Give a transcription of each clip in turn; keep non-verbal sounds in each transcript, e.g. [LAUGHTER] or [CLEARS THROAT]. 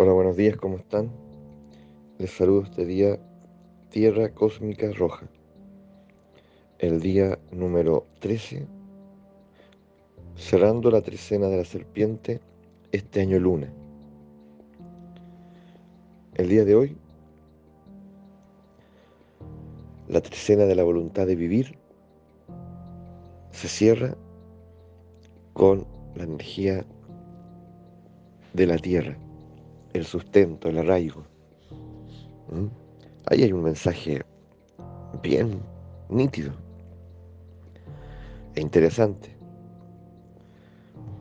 Hola, buenos días, ¿cómo están? Les saludo este día Tierra Cósmica Roja, el día número 13, cerrando la trecena de la serpiente este año luna. El día de hoy, la trecena de la voluntad de vivir se cierra con la energía de la Tierra el sustento, el arraigo. ¿Mm? Ahí hay un mensaje bien nítido e interesante,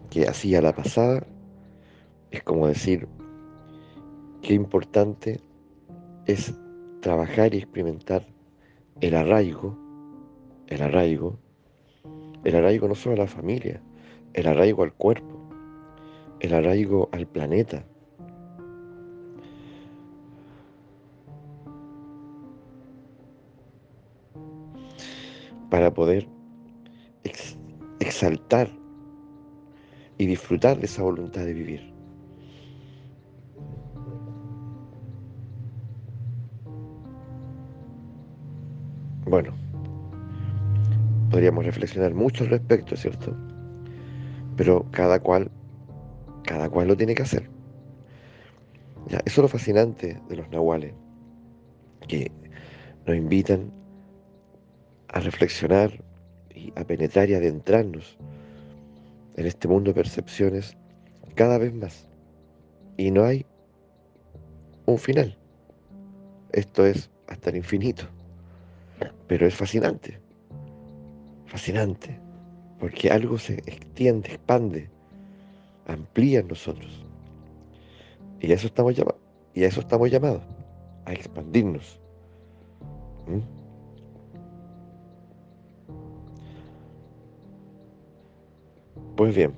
que así a la pasada es como decir qué importante es trabajar y experimentar el arraigo, el arraigo, el arraigo no solo a la familia, el arraigo al cuerpo, el arraigo al planeta, para poder exaltar y disfrutar de esa voluntad de vivir. Bueno, podríamos reflexionar mucho al respecto, ¿cierto? Pero cada cual, cada cual lo tiene que hacer. Eso es lo fascinante de los nahuales, que nos invitan a reflexionar y a penetrar y adentrarnos en este mundo de percepciones cada vez más. Y no hay un final. Esto es hasta el infinito. Pero es fascinante. Fascinante. Porque algo se extiende, expande, amplía en nosotros. Y a eso estamos llamados. Y a eso estamos llamados. A expandirnos. ¿Mm? Pues bien,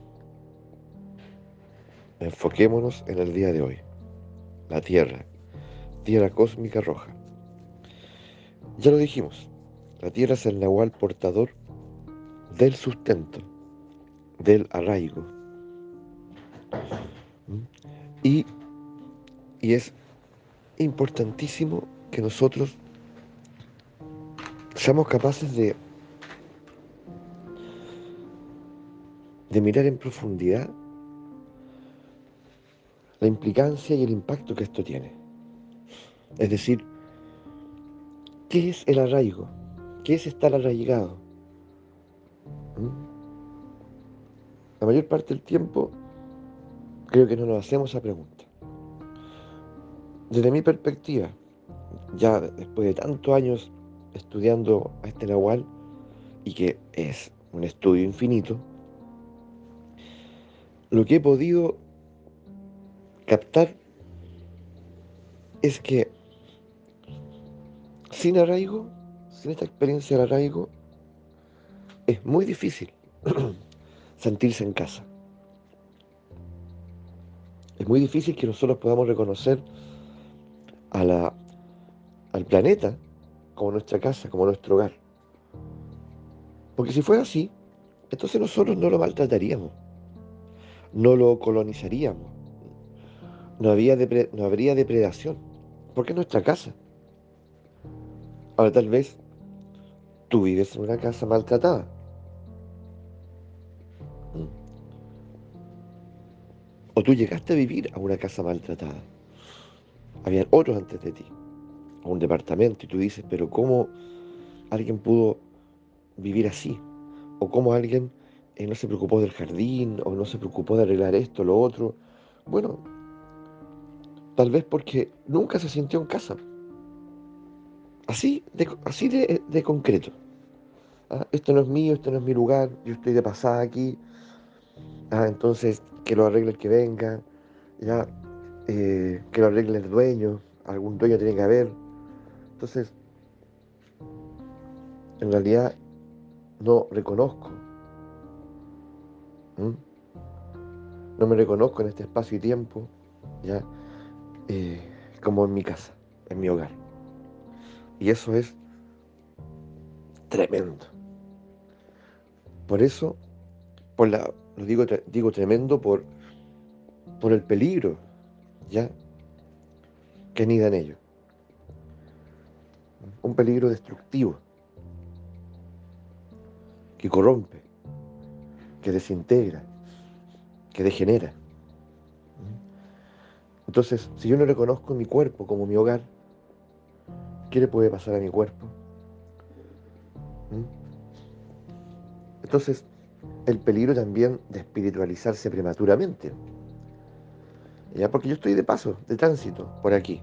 enfoquémonos en el día de hoy. La Tierra, Tierra cósmica roja. Ya lo dijimos, la Tierra es el nahual portador del sustento, del arraigo. Y, y es importantísimo que nosotros seamos capaces de de mirar en profundidad la implicancia y el impacto que esto tiene. Es decir, ¿qué es el arraigo? ¿Qué es estar arraigado? ¿Mm? La mayor parte del tiempo creo que no nos hacemos esa pregunta. Desde mi perspectiva, ya después de tantos años estudiando a este Nahual, y que es un estudio infinito, lo que he podido captar es que sin arraigo, sin esta experiencia de arraigo, es muy difícil [CLEARS THROAT] sentirse en casa. Es muy difícil que nosotros podamos reconocer al planeta como nuestra casa, como nuestro hogar. Porque si fuera así, entonces nosotros no lo maltrataríamos no lo colonizaríamos. No, no habría depredación, porque es nuestra casa. Ahora tal vez tú vives en una casa maltratada. ¿Mm? O tú llegaste a vivir a una casa maltratada. Habían otros antes de ti, un departamento, y tú dices, pero ¿cómo alguien pudo vivir así? ¿O cómo alguien no se preocupó del jardín o no se preocupó de arreglar esto, lo otro. Bueno, tal vez porque nunca se sintió en casa. Así de, así de, concreto. Ah, esto no es mío, esto no es mi lugar, yo estoy de pasada aquí. Ah, entonces, que lo arregle el que venga, ya, eh, que lo arregle el dueño, algún dueño tiene que haber. Entonces, en realidad no reconozco ¿Mm? No me reconozco en este espacio y tiempo, ya, eh, como en mi casa, en mi hogar. Y eso es tremendo. Por eso, por la, lo digo, digo tremendo por, por el peligro, ¿ya? que anida en ellos. Un peligro destructivo que corrompe, que desintegra, que degenera. Entonces, si yo no reconozco mi cuerpo como mi hogar, ¿qué le puede pasar a mi cuerpo? Entonces, el peligro también de espiritualizarse prematuramente. ¿Ya? Porque yo estoy de paso, de tránsito, por aquí.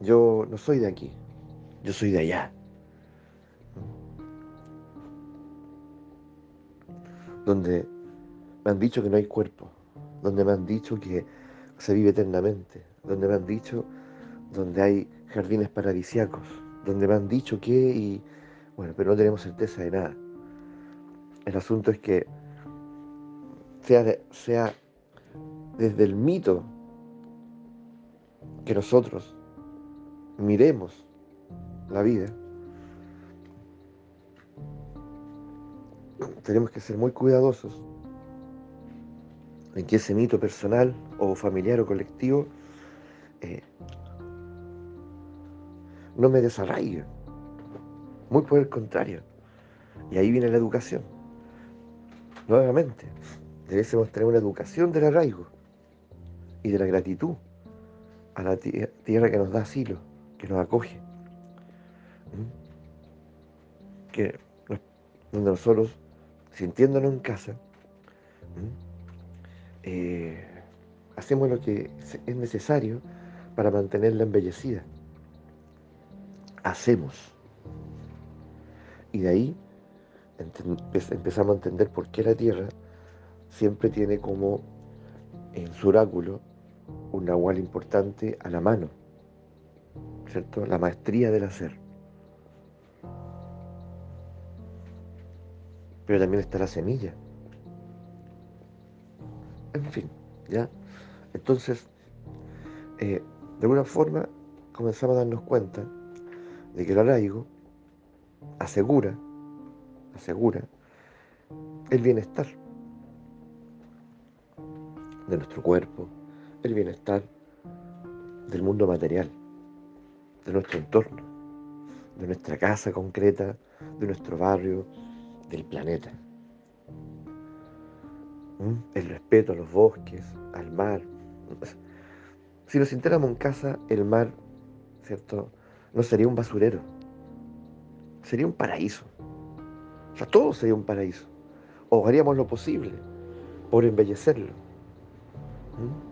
Yo no soy de aquí, yo soy de allá. Donde me han dicho que no hay cuerpo, donde me han dicho que se vive eternamente, donde me han dicho donde hay jardines paradisiacos, donde me han dicho que y bueno, pero no tenemos certeza de nada. El asunto es que sea, sea desde el mito que nosotros miremos la vida, tenemos que ser muy cuidadosos en que ese mito personal o familiar o colectivo eh, no me desarraigue. Muy por el contrario. Y ahí viene la educación. Nuevamente, debemos tener una educación del arraigo y de la gratitud a la tierra que nos da asilo, que nos acoge. Que donde nosotros, sintiéndonos en casa, eh, hacemos lo que es necesario para mantenerla embellecida. Hacemos. Y de ahí empezamos a entender por qué la Tierra siempre tiene como en su oráculo un nahual importante a la mano, ¿cierto? La maestría del hacer. Pero también está la semilla. En fin, ¿ya? Entonces, eh, de alguna forma comenzamos a darnos cuenta de que el arraigo asegura, asegura el bienestar de nuestro cuerpo, el bienestar del mundo material, de nuestro entorno, de nuestra casa concreta, de nuestro barrio, del planeta. ¿Mm? El respeto a los bosques, al mar. Si nos sintiéramos en casa, el mar, ¿cierto? No sería un basurero, sería un paraíso. O sea, todo sería un paraíso. O haríamos lo posible por embellecerlo. ¿Mm?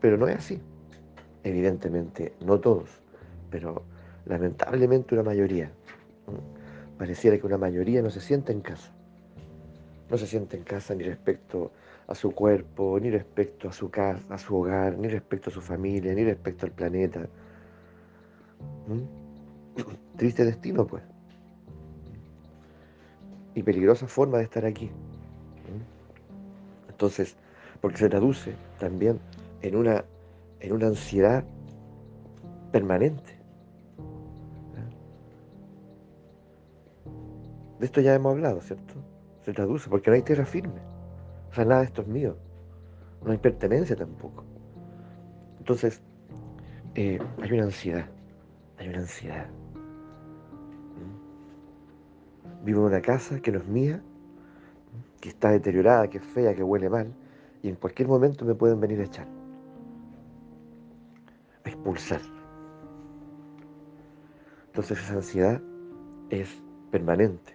Pero no es así. Evidentemente, no todos, pero lamentablemente una mayoría. Pareciera que una mayoría no se siente en casa. No se siente en casa ni respecto a su cuerpo, ni respecto a su casa, a su hogar, ni respecto a su familia, ni respecto al planeta. [COUGHS] Triste destino, pues. Y peligrosa forma de estar aquí. Entonces, porque se traduce también en una, en una ansiedad permanente. De esto ya hemos hablado, ¿cierto? Se traduce, porque no hay tierra firme. O sea, nada de esto es mío. No hay pertenencia tampoco. Entonces, eh, hay una ansiedad. Hay una ansiedad. ¿Mm? Vivo en una casa que no es mía, que está deteriorada, que es fea, que huele mal, y en cualquier momento me pueden venir a echar, a expulsar. Entonces esa ansiedad es permanente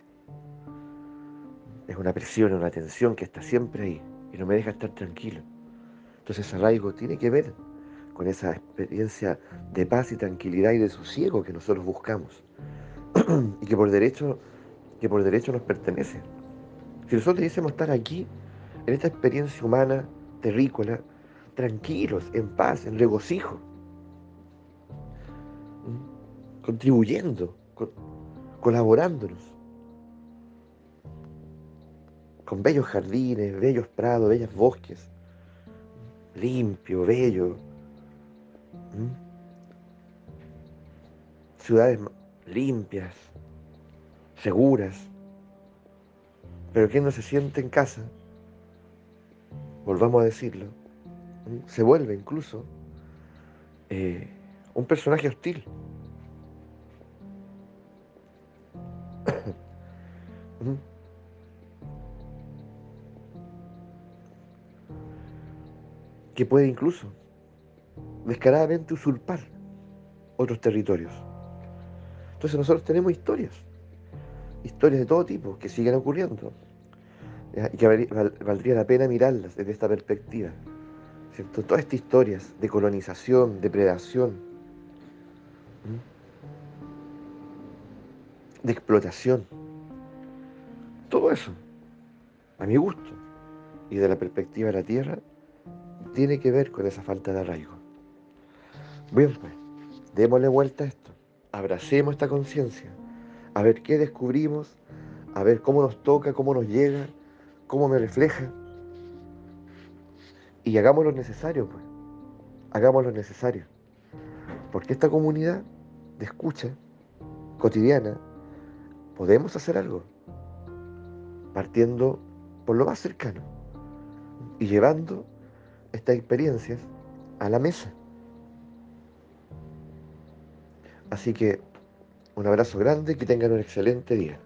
es una presión, una tensión que está siempre ahí y no me deja estar tranquilo. Entonces arraigo tiene que ver con esa experiencia de paz y tranquilidad y de sosiego que nosotros buscamos [CLEARS THROAT] y que por derecho, que por derecho nos pertenece. Si nosotros quisiéramos estar aquí, en esta experiencia humana, terrícola, tranquilos, en paz, en regocijo, contribuyendo, colaborándonos, con bellos jardines, bellos prados, bellos bosques, limpio, bello. Ciudades limpias, seguras. Pero quien no se siente en casa, volvamos a decirlo, se vuelve incluso eh, un personaje hostil. [COUGHS] que puede incluso descaradamente usurpar otros territorios. Entonces nosotros tenemos historias, historias de todo tipo que siguen ocurriendo y que valdría la pena mirarlas desde esta perspectiva. ¿cierto? Todas estas historias de colonización, depredación, de explotación, todo eso, a mi gusto y de la perspectiva de la tierra, tiene que ver con esa falta de arraigo. Bien, pues, démosle vuelta a esto, abracemos esta conciencia, a ver qué descubrimos, a ver cómo nos toca, cómo nos llega, cómo me refleja. Y hagamos lo necesario, pues, hagamos lo necesario. Porque esta comunidad de escucha cotidiana, podemos hacer algo, partiendo por lo más cercano y llevando estas experiencias a la mesa. Así que un abrazo grande, que tengan un excelente día.